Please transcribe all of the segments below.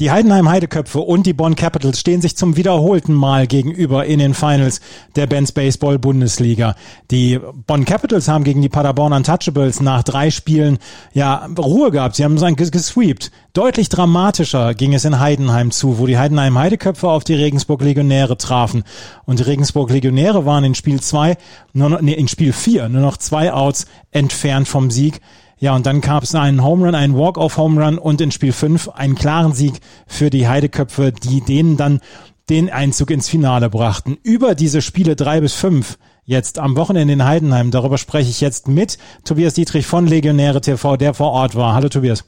Die Heidenheim Heideköpfe und die Bonn Capitals stehen sich zum wiederholten Mal gegenüber in den Finals der Benz Baseball Bundesliga. Die Bonn Capitals haben gegen die Paderborn Untouchables nach drei Spielen ja Ruhe gehabt. Sie haben es gesweept. Deutlich dramatischer ging es in Heidenheim zu, wo die Heidenheim Heideköpfe auf die Regensburg Legionäre trafen. Und die Regensburg Legionäre waren in Spiel zwei, nur noch, nee, in Spiel vier nur noch zwei Outs entfernt vom Sieg. Ja, und dann gab es einen Home Run, einen Walk-off-Home Run und in Spiel 5 einen klaren Sieg für die Heideköpfe, die denen dann den Einzug ins Finale brachten. Über diese Spiele drei bis fünf jetzt am Wochenende in Heidenheim. Darüber spreche ich jetzt mit Tobias Dietrich von Legionäre TV, der vor Ort war. Hallo Tobias.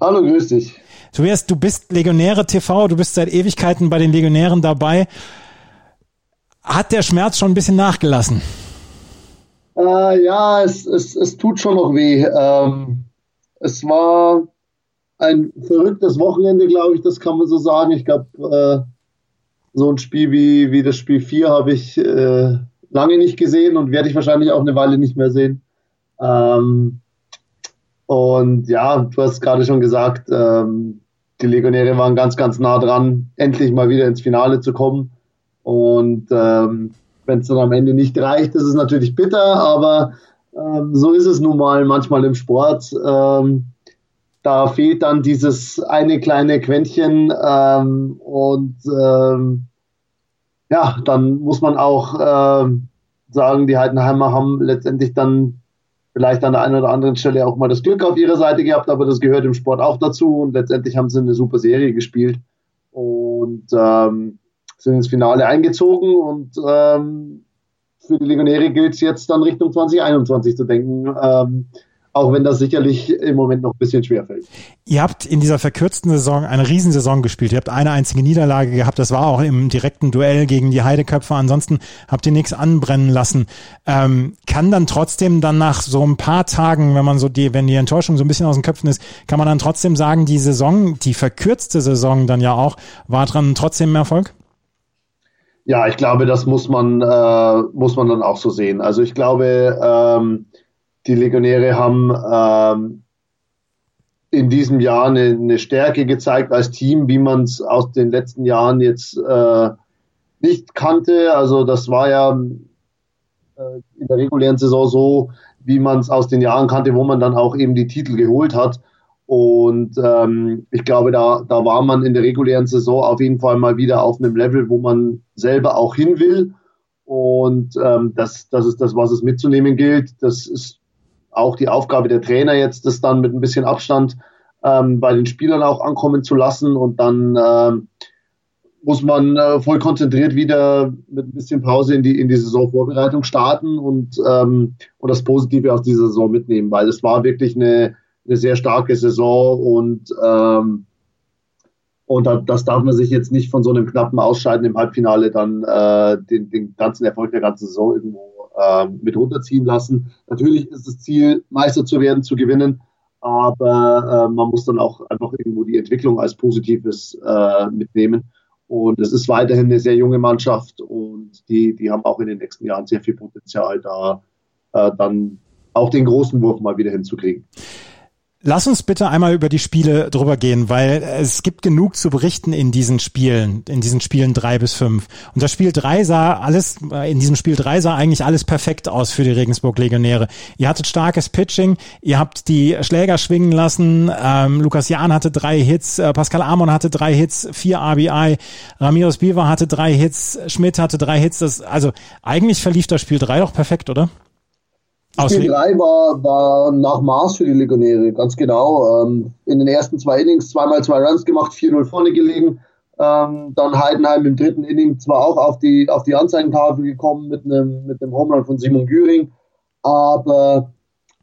Hallo, grüß dich. Tobias, du bist Legionäre TV, du bist seit Ewigkeiten bei den Legionären dabei. Hat der Schmerz schon ein bisschen nachgelassen? Äh, ja, es, es, es tut schon noch weh. Ähm, es war ein verrücktes Wochenende, glaube ich, das kann man so sagen. Ich glaube, äh, so ein Spiel wie, wie das Spiel 4 habe ich äh, lange nicht gesehen und werde ich wahrscheinlich auch eine Weile nicht mehr sehen. Ähm, und ja, du hast gerade schon gesagt, ähm, die Legionäre waren ganz, ganz nah dran, endlich mal wieder ins Finale zu kommen. Und ähm, wenn es dann am Ende nicht reicht, ist es natürlich bitter, aber ähm, so ist es nun mal manchmal im Sport. Ähm, da fehlt dann dieses eine kleine Quäntchen ähm, und ähm, ja, dann muss man auch ähm, sagen, die Heidenheimer haben letztendlich dann vielleicht an der einen oder anderen Stelle auch mal das Glück auf ihrer Seite gehabt, aber das gehört im Sport auch dazu und letztendlich haben sie eine super Serie gespielt und ähm, sind ins Finale eingezogen und ähm, für die Legionäre gilt es jetzt dann Richtung 2021 zu denken. Ähm, auch wenn das sicherlich im Moment noch ein bisschen schwer fällt. Ihr habt in dieser verkürzten Saison eine Riesensaison gespielt. Ihr habt eine einzige Niederlage gehabt. Das war auch im direkten Duell gegen die Heideköpfe. Ansonsten habt ihr nichts anbrennen lassen. Ähm, kann dann trotzdem dann nach so ein paar Tagen, wenn man so die, wenn die Enttäuschung so ein bisschen aus den Köpfen ist, kann man dann trotzdem sagen, die Saison, die verkürzte Saison dann ja auch, war dran trotzdem Erfolg? Ja, ich glaube, das muss man, äh, muss man dann auch so sehen. Also ich glaube, ähm, die Legionäre haben ähm, in diesem Jahr eine, eine, Stärke gezeigt als Team, wie man es aus den letzten Jahren jetzt äh, nicht kannte. Also das war ja äh, in der regulären Saison so, wie man es aus den Jahren kannte, wo man dann auch eben die Titel geholt hat. Und ähm, ich glaube, da, da war man in der regulären Saison auf jeden Fall mal wieder auf einem Level, wo man selber auch hin will. Und ähm, das, das ist das, was es mitzunehmen gilt. Das ist auch die Aufgabe der Trainer jetzt, das dann mit ein bisschen Abstand ähm, bei den Spielern auch ankommen zu lassen. Und dann ähm, muss man äh, voll konzentriert wieder mit ein bisschen Pause in die, in die Saisonvorbereitung starten und, ähm, und das Positive aus dieser Saison mitnehmen, weil es war wirklich eine eine sehr starke Saison und ähm, und das darf man sich jetzt nicht von so einem knappen Ausscheiden im Halbfinale dann äh, den, den ganzen Erfolg der ganzen Saison irgendwo äh, mit runterziehen lassen. Natürlich ist das Ziel, Meister zu werden, zu gewinnen, aber äh, man muss dann auch einfach irgendwo die Entwicklung als Positives äh, mitnehmen. Und es ist weiterhin eine sehr junge Mannschaft und die, die haben auch in den nächsten Jahren sehr viel Potenzial, da äh, dann auch den großen Wurf mal wieder hinzukriegen. Lass uns bitte einmal über die Spiele drüber gehen, weil es gibt genug zu berichten in diesen Spielen, in diesen Spielen drei bis fünf. Und das Spiel drei sah alles, äh, in diesem Spiel drei sah eigentlich alles perfekt aus für die Regensburg Legionäre. Ihr hattet starkes Pitching, ihr habt die Schläger schwingen lassen, ähm, Lukas Jahn hatte drei Hits, äh, Pascal Amon hatte drei Hits, vier RBI, Ramiros Biva hatte drei Hits, Schmidt hatte drei Hits. Das, also eigentlich verlief das Spiel drei doch perfekt, oder? Spiel 3 war, war nach Maß für die Legionäre, ganz genau. Ähm, in den ersten zwei Innings zweimal zwei Runs gemacht, 4-0 vorne gelegen. Ähm, dann Heidenheim im dritten Inning zwar auch auf die, auf die Anzeigentafel gekommen mit einem, mit einem Home Run von Simon Güring, aber,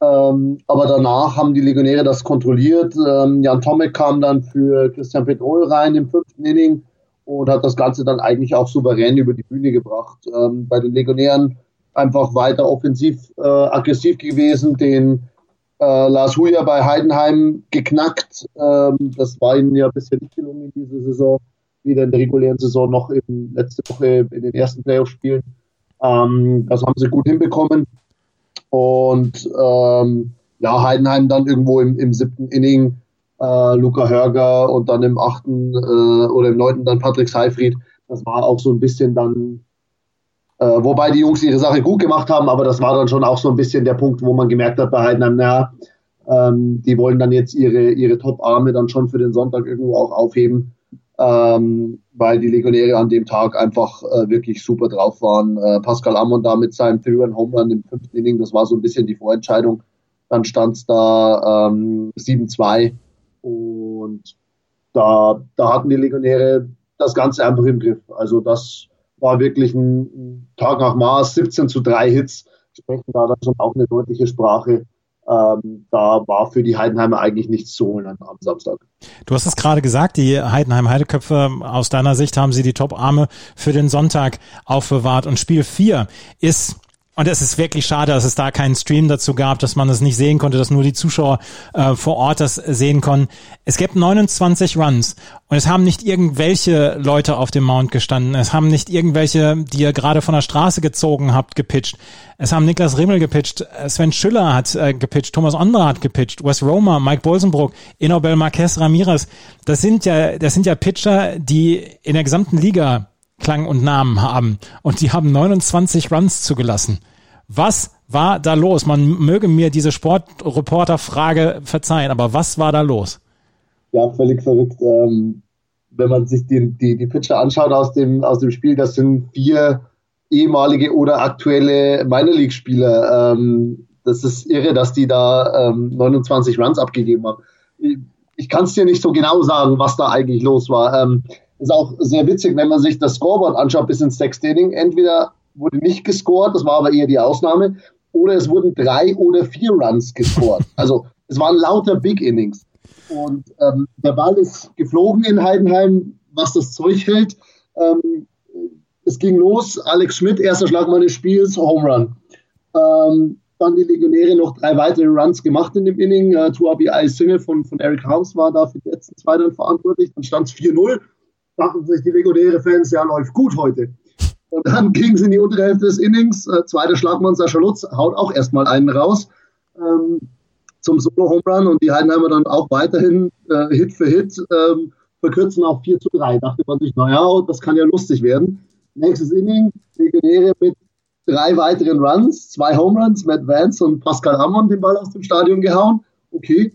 ähm, aber danach haben die Legionäre das kontrolliert. Ähm, Jan Tomek kam dann für Christian Petrol rein im fünften Inning und hat das Ganze dann eigentlich auch souverän über die Bühne gebracht. Ähm, bei den Legionären einfach weiter offensiv äh, aggressiv gewesen, den äh, Lars Huja bei Heidenheim geknackt. Ähm, das war ihnen ja bisher nicht gelungen in dieser Saison. weder in der regulären Saison noch in letzte Woche in den ersten Playoff-Spielen. Ähm, das haben sie gut hinbekommen. Und ähm, ja, Heidenheim dann irgendwo im, im siebten Inning, äh, Luca Hörger und dann im achten äh, oder im neunten dann Patrick Seifried. Das war auch so ein bisschen dann, wobei die Jungs ihre Sache gut gemacht haben, aber das war dann schon auch so ein bisschen der Punkt, wo man gemerkt hat bei Heidenheim, naja, ähm, die wollen dann jetzt ihre, ihre Top-Arme dann schon für den Sonntag irgendwo auch aufheben, ähm, weil die Legionäre an dem Tag einfach äh, wirklich super drauf waren. Äh, Pascal Ammon da mit seinem Three-Run-Home Run im fünften Inning, das war so ein bisschen die Vorentscheidung. Dann stand es da ähm, 7-2 und da, da hatten die Legionäre das Ganze einfach im Griff. Also das war wirklich ein Tag nach Mars, 17 zu 3 Hits, sprechen da dann schon auch eine deutliche Sprache ähm, da war für die Heidenheimer eigentlich nichts zu holen am Samstag. Du hast es gerade gesagt, die Heidenheim Heideköpfe, aus deiner Sicht haben sie die Top-Arme für den Sonntag aufbewahrt. Und Spiel 4 ist und es ist wirklich schade, dass es da keinen Stream dazu gab, dass man es nicht sehen konnte, dass nur die Zuschauer äh, vor Ort das sehen konnten. Es gibt 29 Runs und es haben nicht irgendwelche Leute auf dem Mount gestanden. Es haben nicht irgendwelche, die ihr gerade von der Straße gezogen habt, gepitcht. Es haben Niklas Rimmel gepitcht, Sven Schüller hat äh, gepitcht, Thomas Ondra hat gepitcht, Wes Romer, Mike Bolsenbrook, Inobel Marquez Ramirez. Das sind ja, das sind ja Pitcher, die in der gesamten Liga Klang und Namen haben. Und die haben 29 Runs zugelassen. Was war da los? Man möge mir diese Sportreporter-Frage verzeihen, aber was war da los? Ja, völlig verrückt. Ähm, wenn man sich die, die, die Pitcher anschaut aus dem, aus dem Spiel, das sind vier ehemalige oder aktuelle Minor League-Spieler. Ähm, das ist irre, dass die da ähm, 29 Runs abgegeben haben. Ich, ich kann es dir nicht so genau sagen, was da eigentlich los war. Ähm, ist auch sehr witzig, wenn man sich das Scoreboard anschaut bis ins sechste Inning. Entweder wurde nicht gescored, das war aber eher die Ausnahme, oder es wurden drei oder vier Runs gescored. Also es waren lauter Big Innings. Und ähm, der Ball ist geflogen in Heidenheim, was das Zeug hält. Ähm, es ging los, Alex Schmidt, erster Schlagmann des Spiels, Home Run. Ähm, dann die Legionäre noch drei weitere Runs gemacht in dem Inning. Äh, RBI Single von, von Eric Harms war da für die letzten zwei dann verantwortlich. Dann stand es 4-0 dachten sich die Legionäre-Fans, ja, läuft gut heute. Und dann ging es in die untere Hälfte des Innings. Äh, zweiter Schlagmann Sascha Lutz haut auch erstmal einen raus ähm, zum Solo-Home Run und die Heidenheimer dann auch weiterhin äh, Hit für Hit ähm, verkürzen auf 4 zu 3. Dachte man sich, naja, das kann ja lustig werden. Nächstes Inning, Legionäre mit drei weiteren Runs, zwei Home Runs, Matt Vance und Pascal Ammon den Ball aus dem Stadion gehauen. Okay,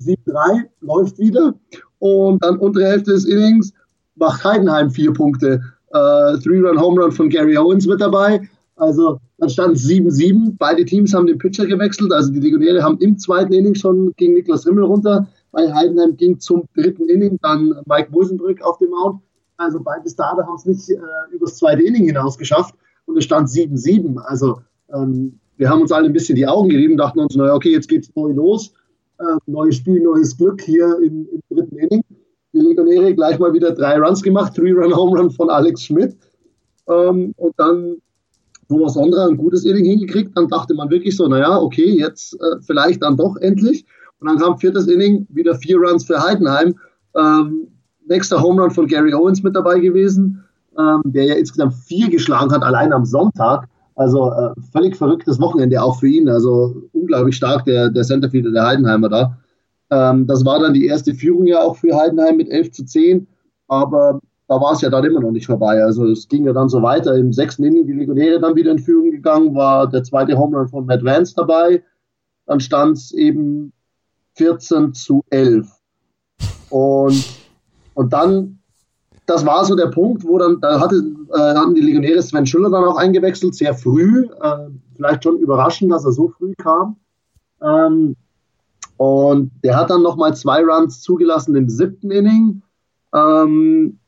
7-3 läuft wieder. Und dann untere Hälfte des Innings macht Heidenheim vier Punkte. Äh, Three-Run-Home Run von Gary Owens mit dabei. Also dann stand es 7-7. Beide Teams haben den Pitcher gewechselt. Also die Legionäre haben im zweiten Inning schon gegen Niklas Rimmel runter. Bei Heidenheim ging zum dritten Inning dann Mike Busenbrück auf dem Mount. Also beide Starter haben es nicht äh, übers zweite Inning hinaus geschafft. Und es stand 7-7. Also ähm, wir haben uns alle ein bisschen die Augen gerieben, dachten uns, naja, okay, jetzt geht's neu los. Äh, neues Spiel, neues Glück hier im, im dritten Inning die Legionäre gleich mal wieder drei Runs gemacht, Three-Run-Home-Run von Alex Schmidt. Ähm, und dann Thomas Ondra ein gutes Inning hingekriegt. Dann dachte man wirklich so, naja, okay, jetzt äh, vielleicht dann doch endlich. Und dann kam viertes Inning, wieder vier Runs für Heidenheim. Ähm, nächster Home Run von Gary Owens mit dabei gewesen, ähm, der ja insgesamt vier geschlagen hat, allein am Sonntag. Also äh, völlig verrücktes Wochenende auch für ihn. Also unglaublich stark der, der Centerfielder der Heidenheimer da. Ähm, das war dann die erste Führung ja auch für Heidenheim mit 11 zu 10, aber da war es ja dann immer noch nicht vorbei. Also es ging ja dann so weiter. Im sechsten Inning die Legionäre dann wieder in Führung gegangen, war der zweite Home von Matt Vance dabei. Dann stand es eben 14 zu 11. Und, und dann, das war so der Punkt, wo dann, da hatte, äh, hatten die Legionäre Sven Schüller dann auch eingewechselt, sehr früh. Äh, vielleicht schon überraschend, dass er so früh kam. Ähm, und der hat dann nochmal zwei Runs zugelassen im siebten Inning. Ähm,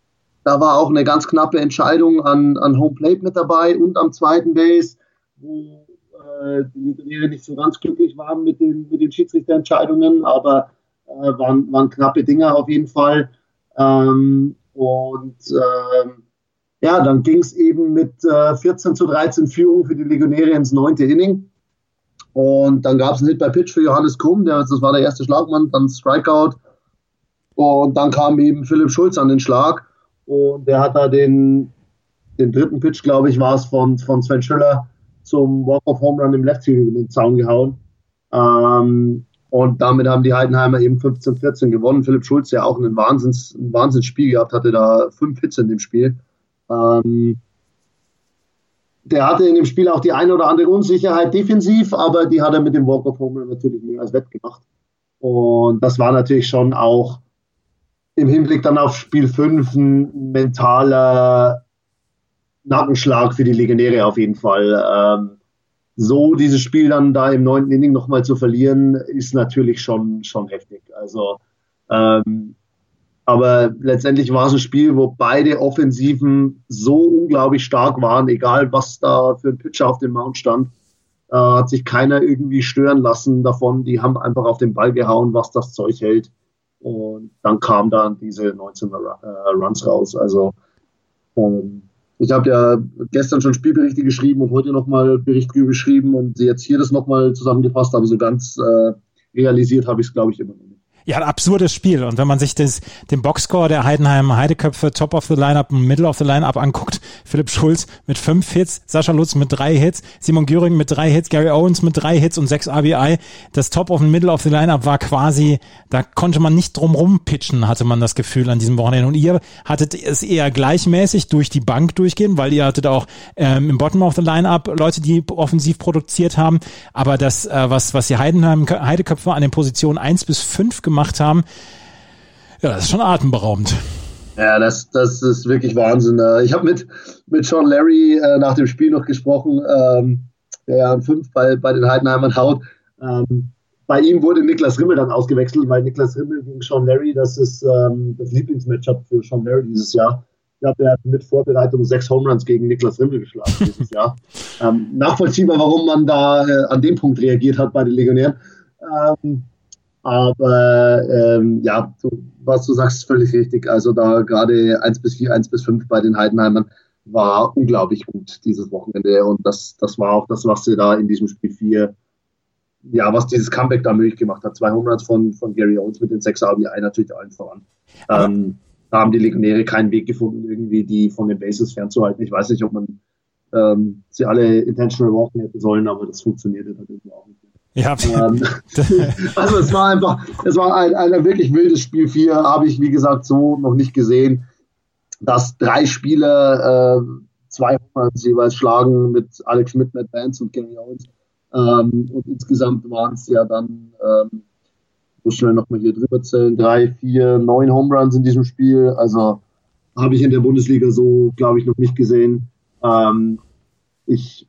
da war auch eine ganz knappe Entscheidung an, an Home Plate mit dabei und am zweiten Base, wo äh, die Legionäre nicht so ganz glücklich waren mit den, mit den Schiedsrichterentscheidungen, aber äh, waren, waren knappe Dinger auf jeden Fall. Ähm, und ähm, ja, dann ging es eben mit äh, 14 zu 13 Führung für die Legionäre ins neunte Inning. Und dann gab es einen Hit bei Pitch für Johannes Krumm, der, das war der erste Schlagmann, dann Strikeout. Und dann kam eben Philipp Schulz an den Schlag. und der hat da den, den dritten Pitch, glaube ich, war es von, von Sven Schüller zum Walk-of-Home Run im Left Field in den Zaun gehauen. Ähm, und damit haben die Heidenheimer eben 15-14 gewonnen. Philipp Schulz, der auch ein, Wahnsinns, ein Wahnsinnsspiel gehabt hatte, da fünf Hits in dem Spiel. Ähm, der hatte in dem Spiel auch die eine oder andere Unsicherheit defensiv, aber die hat er mit dem Walk of Home natürlich mehr als wettgemacht. Und das war natürlich schon auch im Hinblick dann auf Spiel 5 ein mentaler Nackenschlag für die Legionäre auf jeden Fall. Ähm, so dieses Spiel dann da im neunten Inning nochmal zu verlieren, ist natürlich schon, schon heftig. Also, ähm, aber letztendlich war es ein Spiel, wo beide Offensiven so unglaublich stark waren, egal was da für ein Pitcher auf dem Mount stand. Äh, hat sich keiner irgendwie stören lassen davon. Die haben einfach auf den Ball gehauen, was das Zeug hält. Und dann kam dann diese 19 äh, Runs raus. Also ähm, ich habe ja gestern schon Spielberichte geschrieben und heute nochmal Berichte geschrieben und jetzt hier das nochmal zusammengefasst, aber so ganz äh, realisiert habe ich es, glaube ich, immer noch. Ja, ein absurdes Spiel. Und wenn man sich das, den Boxscore der Heidenheim Heideköpfe Top of the Lineup und Middle of the Lineup anguckt, Philipp Schulz mit fünf Hits, Sascha Lutz mit drei Hits, Simon Göring mit drei Hits, Gary Owens mit drei Hits und sechs RBI. Das Top of the Middle of the Lineup war quasi, da konnte man nicht drumrum pitchen, hatte man das Gefühl an diesem Wochenende. Und ihr hattet es eher gleichmäßig durch die Bank durchgehen, weil ihr hattet auch ähm, im Bottom of the Lineup Leute, die offensiv produziert haben. Aber das, äh, was, was die Heidenheim Heideköpfe an den Positionen eins bis fünf gemacht gemacht haben. Ja, das ist schon atemberaubend. Ja, das, das ist wirklich Wahnsinn. Äh, ich habe mit, mit Sean Larry äh, nach dem Spiel noch gesprochen, ähm, der an fünf bei, bei den Heidenheimern haut. Ähm, bei ihm wurde Niklas Rimmel dann ausgewechselt, weil Niklas Rimmel gegen Sean Larry, das ist ähm, das Lieblingsmatchup für Sean Larry dieses Jahr. Ich glaube, er hat mit Vorbereitung sechs Homeruns gegen Niklas Rimmel geschlagen dieses Jahr. Ähm, nachvollziehbar, warum man da äh, an dem Punkt reagiert hat bei den Legionären. Ähm, aber ähm, ja, du, was du sagst, ist völlig richtig. Also da gerade 1 bis 4, 1 bis 5 bei den Heidenheimern war unglaublich gut dieses Wochenende. Und das, das war auch das, was sie da in diesem Spiel 4, ja, was dieses Comeback da möglich gemacht hat. 200 von, von Gary Owens mit den 6 RBI natürlich allen voran. Ähm, da haben die Legionäre keinen Weg gefunden, irgendwie die von den Bases fernzuhalten. Ich weiß nicht, ob man ähm, sie alle intentional walken hätte sollen, aber das funktionierte natürlich auch nicht. Ja. Ähm, also es war einfach, es war ein, ein wirklich wildes Spiel 4, habe ich wie gesagt so noch nicht gesehen, dass drei Spieler äh, zwei Homeruns jeweils schlagen mit Alex Schmidt, Matt Vance und Gary Owens. Ähm, und insgesamt waren es ja dann, ähm, so schnell nochmal hier drüber zählen, drei, vier, neun Home Runs in diesem Spiel. Also habe ich in der Bundesliga so, glaube ich, noch nicht gesehen. Ähm, ich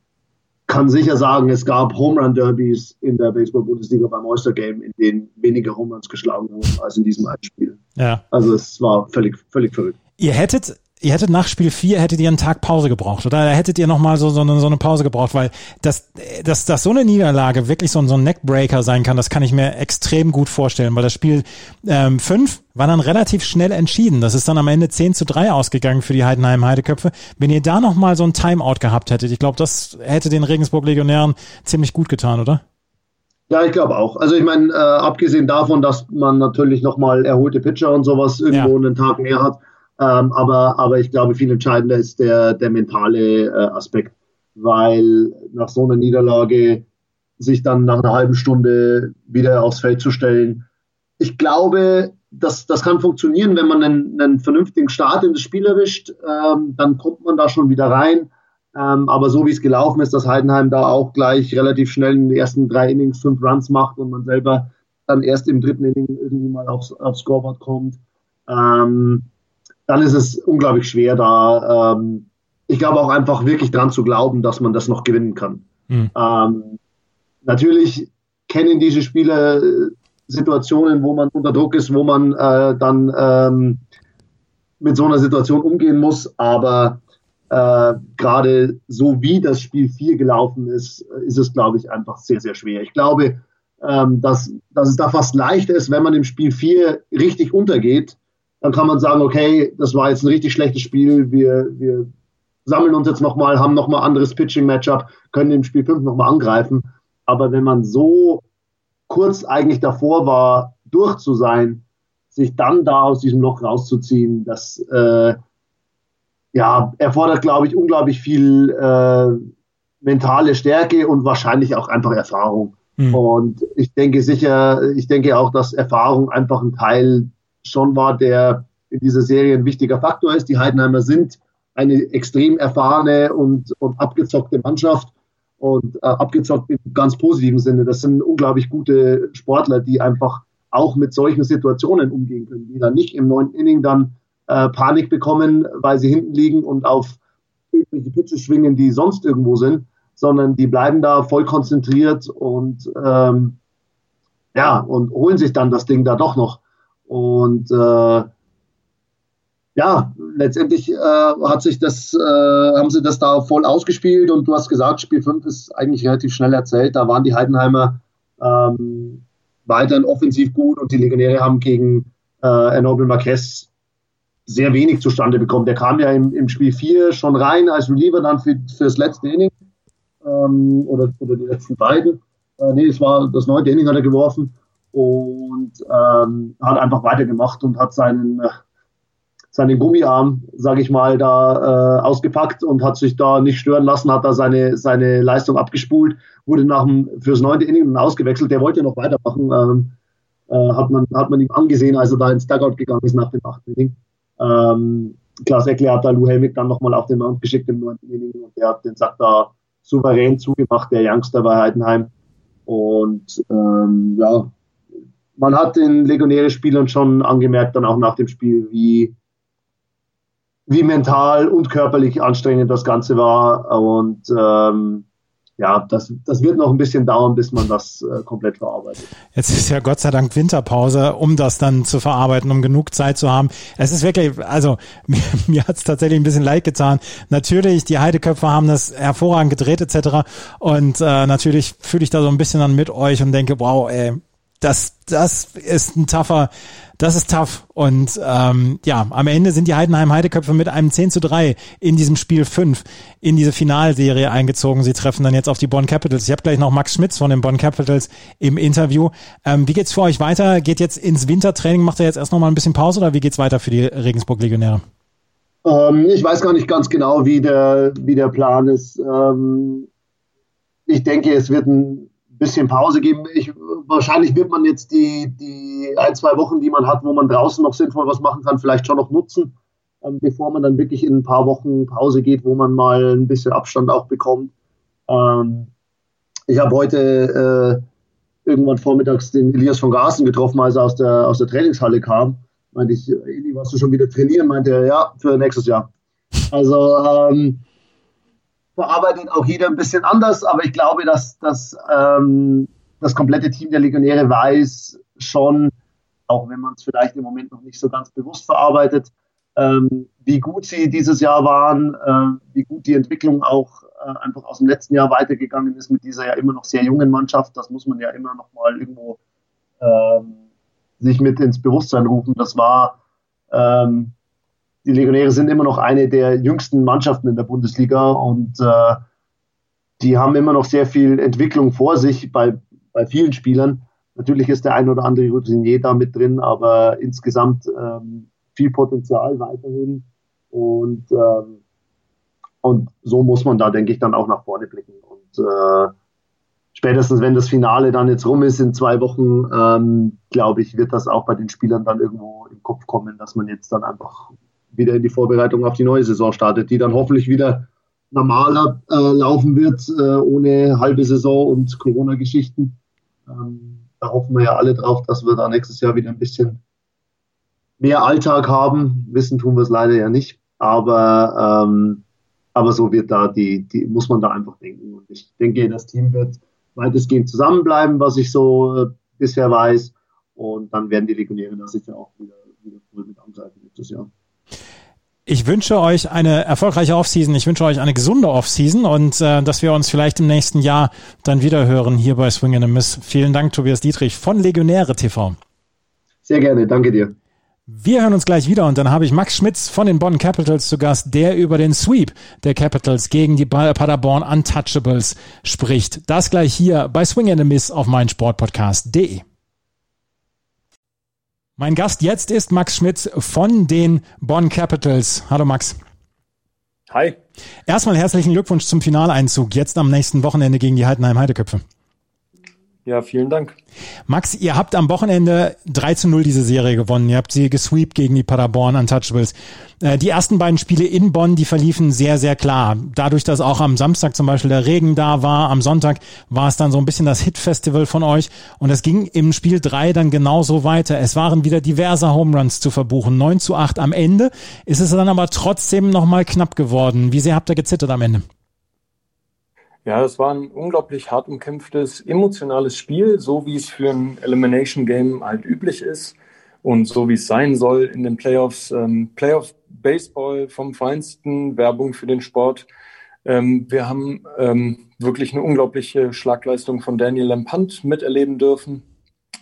kann sicher sagen, es gab Home Run Derbys in der Baseball-Bundesliga beim Oyster Game, in denen weniger Home Runs geschlagen wurden als in diesem einen Spiel. Ja. Also es war völlig, völlig verrückt. Ihr hättet ihr hättet nach Spiel 4 hättet ihr einen Tag Pause gebraucht, oder? Da hättet ihr nochmal so, so, eine, so eine Pause gebraucht, weil das, dass, dass so eine Niederlage wirklich so, so ein Neckbreaker sein kann, das kann ich mir extrem gut vorstellen, weil das Spiel 5 ähm, war dann relativ schnell entschieden. Das ist dann am Ende 10 zu 3 ausgegangen für die Heidenheim Heideköpfe. Wenn ihr da nochmal so ein Timeout gehabt hättet, ich glaube, das hätte den Regensburg Legionären ziemlich gut getan, oder? Ja, ich glaube auch. Also ich meine, äh, abgesehen davon, dass man natürlich nochmal erholte Pitcher und sowas irgendwo ja. einen Tag mehr hat, ähm, aber, aber ich glaube, viel entscheidender ist der, der mentale äh, Aspekt, weil nach so einer Niederlage sich dann nach einer halben Stunde wieder aufs Feld zu stellen. Ich glaube, das, das kann funktionieren, wenn man einen, einen vernünftigen Start in das Spiel erwischt. Ähm, dann kommt man da schon wieder rein. Ähm, aber so wie es gelaufen ist, dass Heidenheim da auch gleich relativ schnell in den ersten drei Innings fünf Runs macht und man selber dann erst im dritten Inning irgendwie mal aufs, aufs Scoreboard kommt. Ähm, dann ist es unglaublich schwer, da ähm, ich glaube auch einfach wirklich dran zu glauben, dass man das noch gewinnen kann. Mhm. Ähm, natürlich kennen diese Spieler äh, Situationen, wo man unter Druck ist, wo man äh, dann ähm, mit so einer Situation umgehen muss, aber äh, gerade so wie das Spiel 4 gelaufen ist, ist es, glaube ich, einfach sehr, sehr schwer. Ich glaube, ähm, dass, dass es da fast leicht ist, wenn man im Spiel 4 richtig untergeht, dann kann man sagen, okay, das war jetzt ein richtig schlechtes Spiel, wir, wir sammeln uns jetzt nochmal, haben nochmal anderes Pitching-Matchup, können im Spiel 5 nochmal angreifen. Aber wenn man so kurz eigentlich davor war, durch zu sein, sich dann da aus diesem Loch rauszuziehen, das, äh, ja, erfordert, glaube ich, unglaublich viel äh, mentale Stärke und wahrscheinlich auch einfach Erfahrung. Mhm. Und ich denke sicher, ich denke auch, dass Erfahrung einfach ein Teil schon war, der in dieser Serie ein wichtiger Faktor ist. Die Heidenheimer sind eine extrem erfahrene und, und abgezockte Mannschaft und äh, abgezockt im ganz positiven Sinne. Das sind unglaublich gute Sportler, die einfach auch mit solchen Situationen umgehen können, die dann nicht im neunten Inning dann äh, Panik bekommen, weil sie hinten liegen und auf irgendwelche Pitche schwingen, die sonst irgendwo sind, sondern die bleiben da voll konzentriert und ähm, ja und holen sich dann das Ding da doch noch und äh, ja, letztendlich äh, hat sich das, äh, haben sie das da voll ausgespielt und du hast gesagt, Spiel 5 ist eigentlich relativ schnell erzählt. Da waren die Heidenheimer ähm, weiterhin offensiv gut und die Legionäre haben gegen äh, Enoble Marquez sehr wenig zustande bekommen. Der kam ja im, im Spiel 4 schon rein als Reliever dann für, für das letzte Inning ähm, oder, oder die letzten beiden. Äh, nee, es war das neunte Inning hat er geworfen und ähm, hat einfach weitergemacht und hat seinen seinen Gummiarm, sage ich mal, da äh, ausgepackt und hat sich da nicht stören lassen, hat da seine, seine Leistung abgespult, wurde nach dem, fürs neunte Inning ausgewechselt, der wollte ja noch weitermachen, ähm, äh, hat, man, hat man ihm angesehen, als er da ins Dugout gegangen ist nach dem achten Inning. Ähm, Klaas Eckler hat da Lou Helmig dann nochmal auf den Mount geschickt im neunten Inning und der hat den Sack da souverän zugemacht, der Youngster bei Heidenheim. Und ähm, ja, man hat den Legionäre-Spielern schon angemerkt, dann auch nach dem Spiel, wie, wie mental und körperlich anstrengend das Ganze war. Und ähm, ja, das, das wird noch ein bisschen dauern, bis man das äh, komplett verarbeitet. Jetzt ist ja Gott sei Dank Winterpause, um das dann zu verarbeiten, um genug Zeit zu haben. Es ist wirklich, also mir, mir hat es tatsächlich ein bisschen leid getan. Natürlich, die Heideköpfe haben das hervorragend gedreht etc. Und äh, natürlich fühle ich da so ein bisschen dann mit euch und denke, wow, ey, das, das ist ein tougher, das ist tough. Und ähm, ja, am Ende sind die Heidenheim Heideköpfe mit einem 10 zu 3 in diesem Spiel 5 in diese Finalserie eingezogen. Sie treffen dann jetzt auf die Bonn Capitals. Ich habe gleich noch Max Schmitz von den Bonn Capitals im Interview. Ähm, wie geht's für euch weiter? Geht jetzt ins Wintertraining? Macht ihr jetzt erst noch mal ein bisschen Pause oder wie geht's weiter für die Regensburg Legionäre? Ähm, ich weiß gar nicht ganz genau, wie der, wie der Plan ist. Ähm, ich denke, es wird ein bisschen Pause geben. Ich, wahrscheinlich wird man jetzt die, die ein, zwei Wochen, die man hat, wo man draußen noch sinnvoll was machen kann, vielleicht schon noch nutzen, ähm, bevor man dann wirklich in ein paar Wochen Pause geht, wo man mal ein bisschen Abstand auch bekommt. Ähm, ich habe heute äh, irgendwann vormittags den Elias von Garsen getroffen, als er aus der, aus der Trainingshalle kam. Meinte ich, Eli, warst du schon wieder trainieren? Meinte er, ja, für nächstes Jahr. Also ähm, verarbeitet auch jeder ein bisschen anders, aber ich glaube, dass, dass ähm, das komplette Team der Legionäre weiß schon, auch wenn man es vielleicht im Moment noch nicht so ganz bewusst verarbeitet, ähm, wie gut sie dieses Jahr waren, äh, wie gut die Entwicklung auch äh, einfach aus dem letzten Jahr weitergegangen ist mit dieser ja immer noch sehr jungen Mannschaft. Das muss man ja immer noch mal irgendwo ähm, sich mit ins Bewusstsein rufen. Das war ähm, die Legionäre sind immer noch eine der jüngsten Mannschaften in der Bundesliga und äh, die haben immer noch sehr viel Entwicklung vor sich bei, bei vielen Spielern. Natürlich ist der ein oder andere Routinier da mit drin, aber insgesamt ähm, viel Potenzial weiterhin. Und, ähm, und so muss man da, denke ich, dann auch nach vorne blicken. Und äh, spätestens, wenn das Finale dann jetzt rum ist in zwei Wochen, ähm, glaube ich, wird das auch bei den Spielern dann irgendwo im Kopf kommen, dass man jetzt dann einfach wieder in die Vorbereitung auf die neue Saison startet, die dann hoffentlich wieder normaler äh, laufen wird, äh, ohne halbe Saison und Corona-Geschichten. Ähm, da hoffen wir ja alle drauf, dass wir da nächstes Jahr wieder ein bisschen mehr Alltag haben. Wissen tun wir es leider ja nicht, aber, ähm, aber so wird da die, die, muss man da einfach denken. Und ich denke, das Team wird weitestgehend zusammenbleiben, was ich so äh, bisher weiß. Und dann werden die Legionäre da sicher auch wieder, wieder voll mit angreifen nächstes Jahr. Ich wünsche euch eine erfolgreiche Offseason. Ich wünsche euch eine gesunde Offseason und äh, dass wir uns vielleicht im nächsten Jahr dann wieder hören hier bei Swing and a Miss. Vielen Dank, Tobias Dietrich von Legionäre TV. Sehr gerne, danke dir. Wir hören uns gleich wieder und dann habe ich Max Schmitz von den Bonn Capitals zu Gast, der über den Sweep der Capitals gegen die Paderborn Untouchables spricht. Das gleich hier bei Swing and a Miss auf meinsportpodcast.de. Mein Gast jetzt ist Max Schmitz von den Bonn Capitals. Hallo Max. Hi. Erstmal herzlichen Glückwunsch zum Finaleinzug, jetzt am nächsten Wochenende gegen die Heidenheim Heideköpfe. Ja, vielen Dank. Max, ihr habt am Wochenende 3 zu 0 diese Serie gewonnen. Ihr habt sie gesweept gegen die Paderborn Untouchables. Äh, die ersten beiden Spiele in Bonn, die verliefen sehr, sehr klar. Dadurch, dass auch am Samstag zum Beispiel der Regen da war, am Sonntag war es dann so ein bisschen das Hit-Festival von euch. Und es ging im Spiel 3 dann genauso weiter. Es waren wieder diverse Home Runs zu verbuchen. 9 zu 8 am Ende. Ist es dann aber trotzdem nochmal knapp geworden. Wie sehr habt ihr gezittert am Ende? Ja, es war ein unglaublich hart umkämpftes, emotionales Spiel, so wie es für ein Elimination Game halt üblich ist und so wie es sein soll in den Playoffs. Ähm, Playoff Baseball vom Feinsten, Werbung für den Sport. Ähm, wir haben ähm, wirklich eine unglaubliche Schlagleistung von Daniel Lampant miterleben dürfen.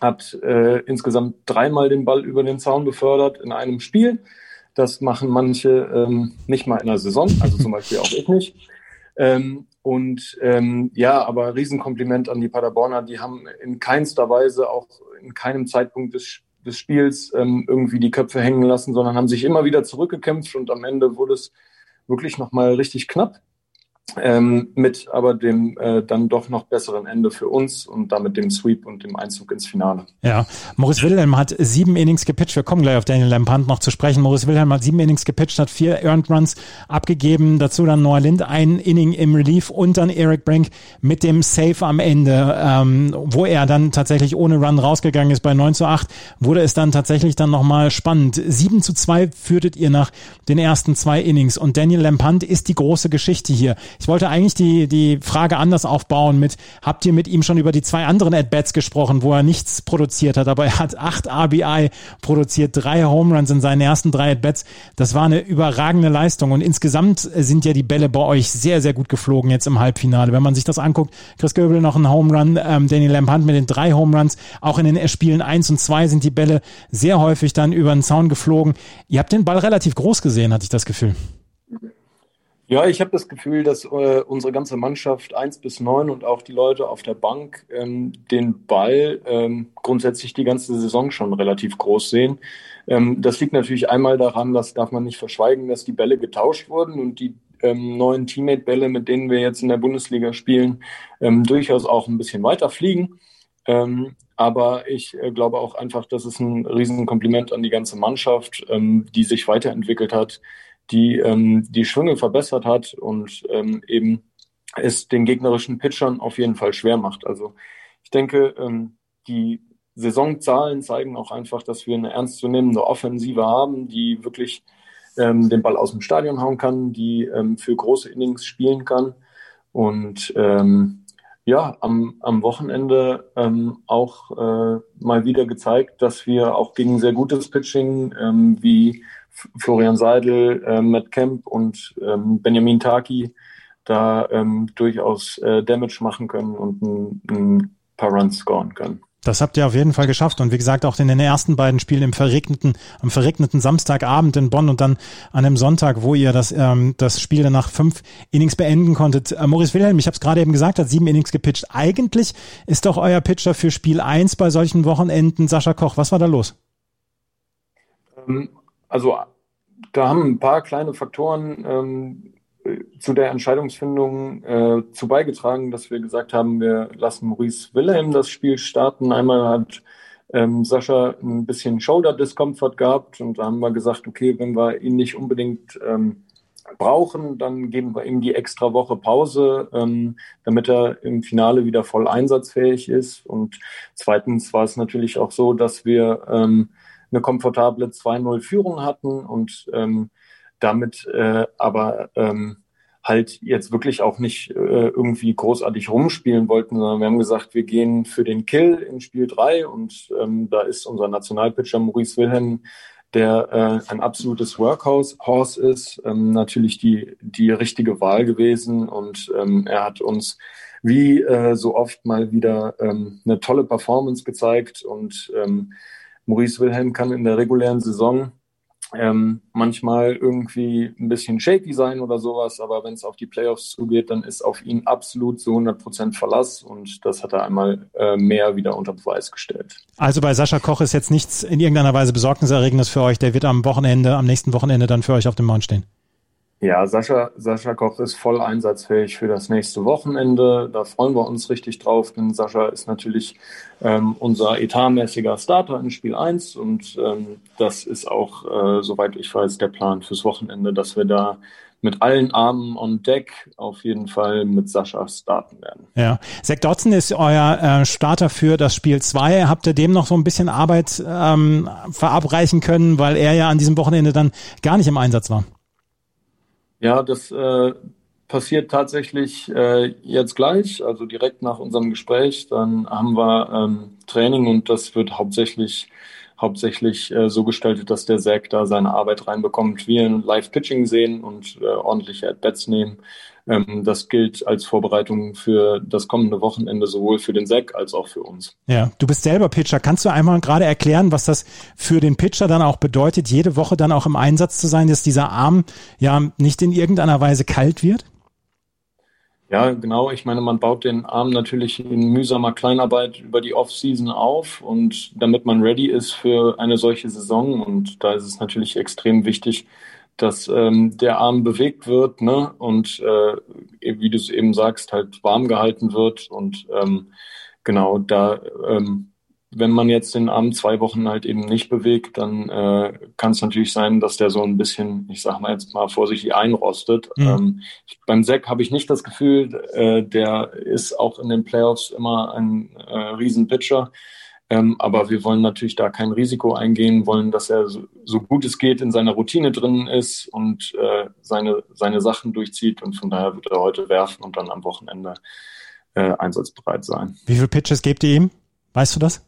Hat äh, insgesamt dreimal den Ball über den Zaun befördert in einem Spiel. Das machen manche ähm, nicht mal in der Saison, also zum Beispiel auch ich nicht. Ähm, und ähm, ja, aber Riesenkompliment an die Paderborner. Die haben in keinster Weise, auch in keinem Zeitpunkt des, des Spiels ähm, irgendwie die Köpfe hängen lassen, sondern haben sich immer wieder zurückgekämpft und am Ende wurde es wirklich nochmal richtig knapp ähm, mit aber dem äh, dann doch noch besseren Ende für uns und damit dem Sweep und dem Einzug ins Finale. Ja, Maurice Wilhelm hat sieben Innings gepitcht. Wir kommen gleich auf Daniel Lampant noch zu sprechen. Maurice Wilhelm hat sieben Innings gepitcht, hat vier Earned Runs abgegeben. Dazu dann Noah Lind, ein Inning im Relief und dann Eric Brink mit dem Save am Ende, ähm, wo er dann tatsächlich ohne Run rausgegangen ist bei 9 zu 8, wurde es dann tatsächlich dann nochmal spannend. 7 zu 2 führtet ihr nach den ersten zwei Innings und Daniel Lampant ist die große Geschichte hier. Ich wollte eigentlich die, die Frage anders aufbauen mit, habt ihr mit ihm schon über die zwei anderen At-Bats gesprochen, wo er nichts produziert hat, aber er hat acht RBI produziert, drei Home Runs in seinen ersten drei At-Bats. Das war eine überragende Leistung und insgesamt sind ja die Bälle bei euch sehr, sehr gut geflogen jetzt im Halbfinale. Wenn man sich das anguckt, Chris Göbel noch ein Home Run, ähm, Danny Lampant mit den drei Home Runs, auch in den Spielen eins und zwei sind die Bälle sehr häufig dann über den Zaun geflogen. Ihr habt den Ball relativ groß gesehen, hatte ich das Gefühl. Ja, ich habe das Gefühl, dass äh, unsere ganze Mannschaft eins bis neun und auch die Leute auf der Bank ähm, den Ball ähm, grundsätzlich die ganze Saison schon relativ groß sehen. Ähm, das liegt natürlich einmal daran, das darf man nicht verschweigen, dass die Bälle getauscht wurden und die ähm, neuen Teammate-Bälle, mit denen wir jetzt in der Bundesliga spielen, ähm, durchaus auch ein bisschen weiter fliegen. Ähm, aber ich äh, glaube auch einfach, dass es ein Riesenkompliment an die ganze Mannschaft, ähm, die sich weiterentwickelt hat, die ähm, die Schwünge verbessert hat und ähm, eben es den gegnerischen Pitchern auf jeden Fall schwer macht. Also ich denke, ähm, die Saisonzahlen zeigen auch einfach, dass wir eine ernstzunehmende Offensive haben, die wirklich ähm, den Ball aus dem Stadion hauen kann, die ähm, für große Innings spielen kann. Und ähm, ja, am, am Wochenende ähm, auch äh, mal wieder gezeigt, dass wir auch gegen sehr gutes Pitching ähm, wie Florian Seidel, äh, Matt Kemp und ähm, Benjamin Taki da ähm, durchaus äh, Damage machen können und ein, ein paar Runs scoren können. Das habt ihr auf jeden Fall geschafft. Und wie gesagt, auch in den ersten beiden Spielen im verregneten, am verregneten Samstagabend in Bonn und dann an dem Sonntag, wo ihr das, ähm, das Spiel dann nach fünf Innings beenden konntet. Äh, Maurice Wilhelm, ich habe es gerade eben gesagt, hat sieben Innings gepitcht. Eigentlich ist doch euer Pitcher für Spiel eins bei solchen Wochenenden Sascha Koch. Was war da los? Also da haben ein paar kleine Faktoren ähm, zu der Entscheidungsfindung äh, zu beigetragen, dass wir gesagt haben, wir lassen Maurice Wilhelm das Spiel starten. Einmal hat ähm, Sascha ein bisschen Shoulder-Discomfort gehabt und da haben wir gesagt, okay, wenn wir ihn nicht unbedingt ähm, brauchen, dann geben wir ihm die extra Woche Pause, ähm, damit er im Finale wieder voll einsatzfähig ist. Und zweitens war es natürlich auch so, dass wir ähm, eine komfortable 2-0-Führung hatten und ähm, damit äh, aber ähm, halt jetzt wirklich auch nicht äh, irgendwie großartig rumspielen wollten, sondern wir haben gesagt, wir gehen für den Kill in Spiel 3 und ähm, da ist unser Nationalpitcher Maurice Wilhelm, der äh, ein absolutes Workhorse ist, ähm, natürlich die, die richtige Wahl gewesen und ähm, er hat uns wie äh, so oft mal wieder ähm, eine tolle Performance gezeigt und ähm, Maurice Wilhelm kann in der regulären Saison ähm, manchmal irgendwie ein bisschen shaky sein oder sowas, aber wenn es auf die Playoffs zugeht, dann ist auf ihn absolut zu 100 Prozent Verlass und das hat er einmal äh, mehr wieder unter Beweis gestellt. Also bei Sascha Koch ist jetzt nichts in irgendeiner Weise besorgniserregendes für euch. Der wird am Wochenende, am nächsten Wochenende dann für euch auf dem Mount stehen. Ja, Sascha, Sascha Koch ist voll einsatzfähig für das nächste Wochenende. Da freuen wir uns richtig drauf, denn Sascha ist natürlich ähm, unser etatmäßiger Starter in Spiel 1 und ähm, das ist auch, äh, soweit ich weiß, der Plan fürs Wochenende, dass wir da mit allen Armen on Deck auf jeden Fall mit Sascha starten werden. Ja, Zach Dodson ist euer äh, Starter für das Spiel 2. Habt ihr dem noch so ein bisschen Arbeit ähm, verabreichen können, weil er ja an diesem Wochenende dann gar nicht im Einsatz war? Ja, das äh, passiert tatsächlich äh, jetzt gleich, also direkt nach unserem Gespräch. Dann haben wir ähm, Training und das wird hauptsächlich hauptsächlich äh, so gestaltet, dass der Zack da seine Arbeit reinbekommt, wir ein Live-Pitching sehen und äh, ordentliche At-Bats nehmen. Ähm, das gilt als Vorbereitung für das kommende Wochenende sowohl für den Zack als auch für uns. Ja, du bist selber Pitcher. Kannst du einmal gerade erklären, was das für den Pitcher dann auch bedeutet, jede Woche dann auch im Einsatz zu sein, dass dieser Arm ja nicht in irgendeiner Weise kalt wird? Ja, genau. Ich meine, man baut den Arm natürlich in mühsamer Kleinarbeit über die Off-Season auf und damit man ready ist für eine solche Saison. Und da ist es natürlich extrem wichtig, dass ähm, der Arm bewegt wird ne? und äh, wie du es eben sagst, halt warm gehalten wird. Und ähm, genau, da ähm, wenn man jetzt den Arm zwei Wochen halt eben nicht bewegt, dann äh, kann es natürlich sein, dass der so ein bisschen, ich sag mal jetzt mal vorsichtig einrostet. Mhm. Ähm, ich, beim Sack habe ich nicht das Gefühl, äh, der ist auch in den Playoffs immer ein äh, Riesenpitcher. Ähm, aber wir wollen natürlich da kein Risiko eingehen, wollen, dass er so, so gut es geht in seiner Routine drin ist und äh, seine, seine Sachen durchzieht. Und von daher wird er heute werfen und dann am Wochenende äh, einsatzbereit sein. Wie viele Pitches gebt ihr ihm? Weißt du das?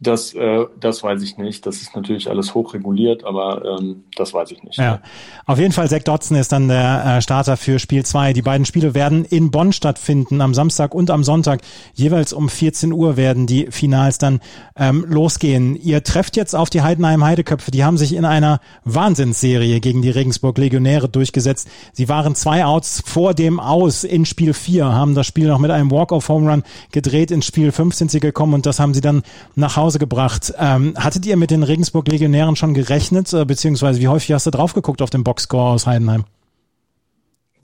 Das, äh, das weiß ich nicht. Das ist natürlich alles hochreguliert, aber ähm, das weiß ich nicht. Ja. Auf jeden Fall, Zach Dodson ist dann der äh, Starter für Spiel 2. Die beiden Spiele werden in Bonn stattfinden, am Samstag und am Sonntag. Jeweils um 14 Uhr werden die Finals dann ähm, losgehen. Ihr trefft jetzt auf die Heidenheim Heideköpfe. Die haben sich in einer Wahnsinnsserie gegen die Regensburg Legionäre durchgesetzt. Sie waren zwei Outs vor dem Aus in Spiel 4, haben das Spiel noch mit einem Walk-off-Home Run gedreht. In Spiel 5 sind sie gekommen und das haben sie dann nach Hause gebracht. Ähm, hattet ihr mit den Regensburg Legionären schon gerechnet, äh, beziehungsweise wie häufig hast du drauf geguckt auf den Boxscore aus Heidenheim?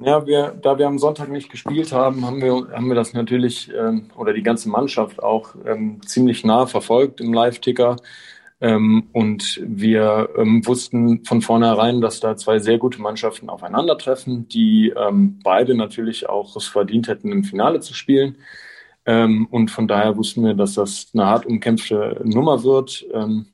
Ja, wir, da wir am Sonntag nicht gespielt haben, haben wir, haben wir das natürlich ähm, oder die ganze Mannschaft auch ähm, ziemlich nah verfolgt im Live-Ticker. Ähm, und wir ähm, wussten von vornherein, dass da zwei sehr gute Mannschaften aufeinandertreffen, die ähm, beide natürlich auch es verdient hätten, im Finale zu spielen. Ähm, und von daher wussten wir, dass das eine hart umkämpfte Nummer wird. Ähm,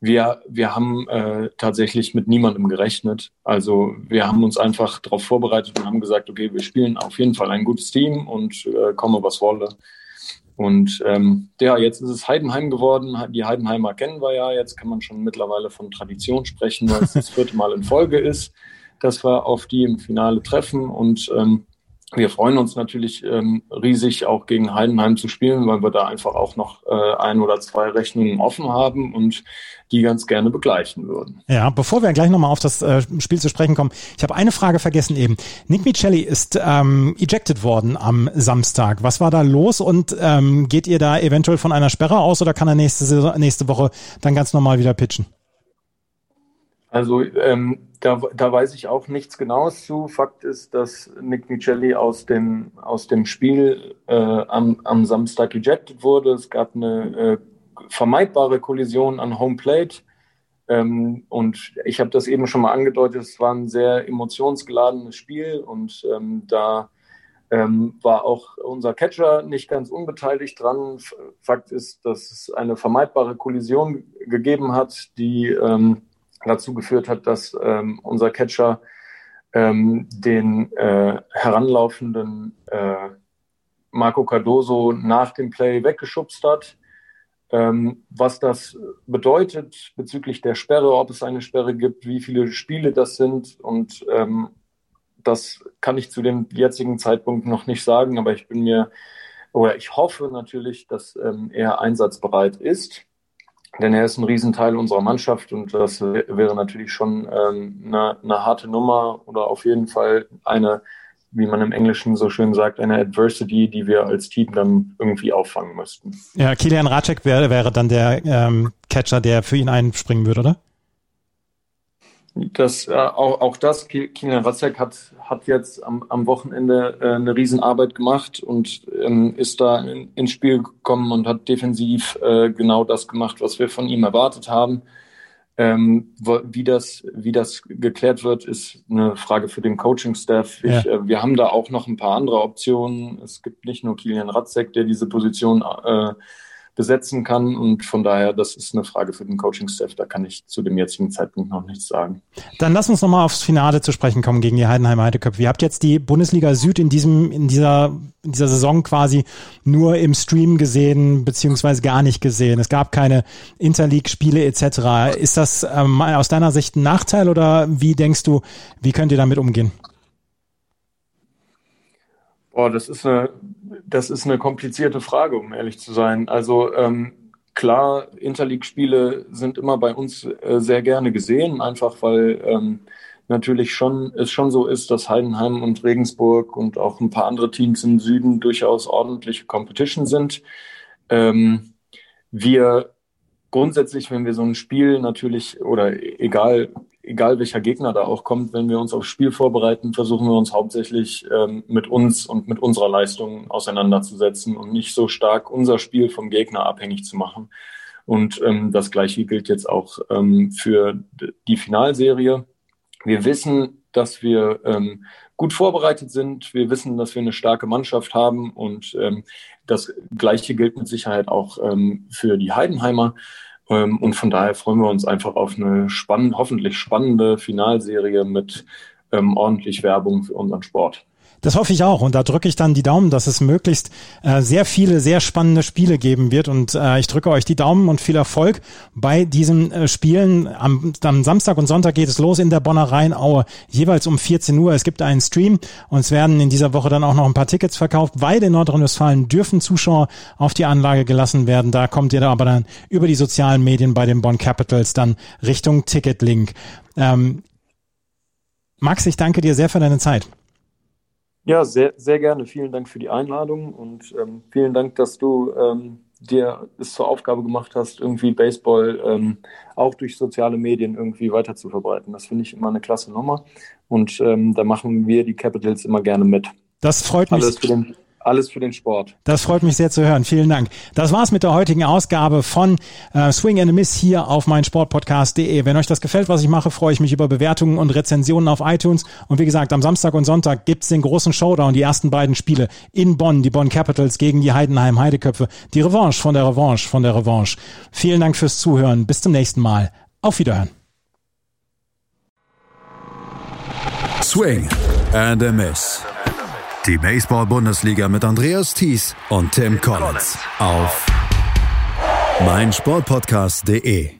wir, wir haben äh, tatsächlich mit niemandem gerechnet. Also wir haben uns einfach darauf vorbereitet und haben gesagt, okay, wir spielen auf jeden Fall ein gutes Team und äh, komme was wolle. Und ähm, ja, jetzt ist es Heidenheim geworden. Die Heidenheimer kennen wir ja. Jetzt kann man schon mittlerweile von Tradition sprechen, weil es das vierte Mal in Folge ist, dass wir auf die im Finale treffen. Und ähm, wir freuen uns natürlich ähm, riesig, auch gegen Heidenheim zu spielen, weil wir da einfach auch noch äh, ein oder zwei Rechnungen offen haben und die ganz gerne begleichen würden. Ja, bevor wir gleich nochmal auf das äh, Spiel zu sprechen kommen, ich habe eine Frage vergessen eben. Nick Michelli ist ähm, ejected worden am Samstag. Was war da los und ähm, geht ihr da eventuell von einer Sperre aus oder kann er nächste, nächste Woche dann ganz normal wieder pitchen? Also ähm, da, da weiß ich auch nichts Genaues zu. Fakt ist, dass Nick Michelli aus dem, aus dem Spiel äh, am, am Samstag ejected wurde. Es gab eine äh, vermeidbare Kollision an Home Plate. Ähm, und ich habe das eben schon mal angedeutet, es war ein sehr emotionsgeladenes Spiel und ähm, da ähm, war auch unser Catcher nicht ganz unbeteiligt dran. Fakt ist, dass es eine vermeidbare Kollision gegeben hat, die ähm, dazu geführt hat, dass ähm, unser Catcher ähm, den äh, heranlaufenden äh, Marco Cardoso nach dem Play weggeschubst hat. Ähm, was das bedeutet bezüglich der Sperre, ob es eine Sperre gibt, wie viele Spiele das sind und ähm, das kann ich zu dem jetzigen Zeitpunkt noch nicht sagen, aber ich bin mir oder ich hoffe natürlich, dass ähm, er einsatzbereit ist denn er ist ein Riesenteil unserer Mannschaft und das wäre natürlich schon ähm, eine, eine harte Nummer oder auf jeden Fall eine, wie man im Englischen so schön sagt, eine Adversity, die wir als Team dann irgendwie auffangen müssten. Ja, Kilian Racek wäre, wäre dann der ähm, Catcher, der für ihn einspringen würde, oder? Das, äh, auch, auch das, Kilian Ratzek hat, hat jetzt am, am Wochenende äh, eine Riesenarbeit gemacht und ähm, ist da in, ins Spiel gekommen und hat defensiv äh, genau das gemacht, was wir von ihm erwartet haben. Ähm, wie, das, wie das geklärt wird, ist eine Frage für den Coaching-Staff. Ja. Äh, wir haben da auch noch ein paar andere Optionen. Es gibt nicht nur Kilian Ratzek, der diese Position äh, besetzen kann. Und von daher, das ist eine Frage für den Coaching-Staff. Da kann ich zu dem jetzigen Zeitpunkt noch nichts sagen. Dann lass uns nochmal aufs Finale zu sprechen kommen gegen die Heidenheim Heideköpfe. Ihr habt jetzt die Bundesliga Süd in diesem, in dieser, in dieser Saison quasi nur im Stream gesehen, beziehungsweise gar nicht gesehen. Es gab keine Interleague-Spiele etc. Ist das ähm, aus deiner Sicht ein Nachteil oder wie denkst du, wie könnt ihr damit umgehen? Boah, das ist eine, das ist eine komplizierte Frage, um ehrlich zu sein. Also ähm, klar, Interleague-Spiele sind immer bei uns äh, sehr gerne gesehen, einfach weil ähm, natürlich schon es schon so ist, dass Heidenheim und Regensburg und auch ein paar andere Teams im Süden durchaus ordentliche Competition sind. Ähm, wir grundsätzlich, wenn wir so ein Spiel natürlich oder egal egal welcher Gegner da auch kommt, wenn wir uns aufs Spiel vorbereiten, versuchen wir uns hauptsächlich ähm, mit uns und mit unserer Leistung auseinanderzusetzen und nicht so stark unser Spiel vom Gegner abhängig zu machen. Und ähm, das Gleiche gilt jetzt auch ähm, für die Finalserie. Wir wissen, dass wir ähm, gut vorbereitet sind. Wir wissen, dass wir eine starke Mannschaft haben und ähm, das Gleiche gilt mit Sicherheit auch ähm, für die Heidenheimer. Ähm, und von daher freuen wir uns einfach auf eine spannende, hoffentlich spannende Finalserie mit ähm, ordentlich Werbung für unseren Sport. Das hoffe ich auch und da drücke ich dann die Daumen, dass es möglichst äh, sehr viele, sehr spannende Spiele geben wird und äh, ich drücke euch die Daumen und viel Erfolg bei diesen äh, Spielen. Am, am Samstag und Sonntag geht es los in der Bonner Rheinaue, jeweils um 14 Uhr. Es gibt einen Stream und es werden in dieser Woche dann auch noch ein paar Tickets verkauft, weil in Nordrhein-Westfalen dürfen Zuschauer auf die Anlage gelassen werden. Da kommt ihr da aber dann über die sozialen Medien bei den Bonn Capitals dann Richtung Ticketlink. Ähm, Max, ich danke dir sehr für deine Zeit. Ja, sehr, sehr gerne. Vielen Dank für die Einladung und ähm, vielen Dank, dass du ähm, dir es zur Aufgabe gemacht hast, irgendwie Baseball ähm, auch durch soziale Medien irgendwie weiter zu verbreiten. Das finde ich immer eine klasse Nummer und ähm, da machen wir die Capitals immer gerne mit. Das freut mich. Alles für den, alles für den Sport. Das freut mich sehr zu hören. Vielen Dank. Das war's mit der heutigen Ausgabe von äh, Swing and a Miss hier auf meinsportpodcast.de. Wenn euch das gefällt, was ich mache, freue ich mich über Bewertungen und Rezensionen auf iTunes. Und wie gesagt, am Samstag und Sonntag gibt's den großen Showdown, die ersten beiden Spiele in Bonn, die Bonn Capitals gegen die Heidenheim Heideköpfe. Die Revanche von der Revanche von der Revanche. Vielen Dank fürs Zuhören. Bis zum nächsten Mal. Auf Wiederhören. Swing and a Miss. Die Baseball-Bundesliga mit Andreas Thies und Tim Collins auf meinsportpodcast.de.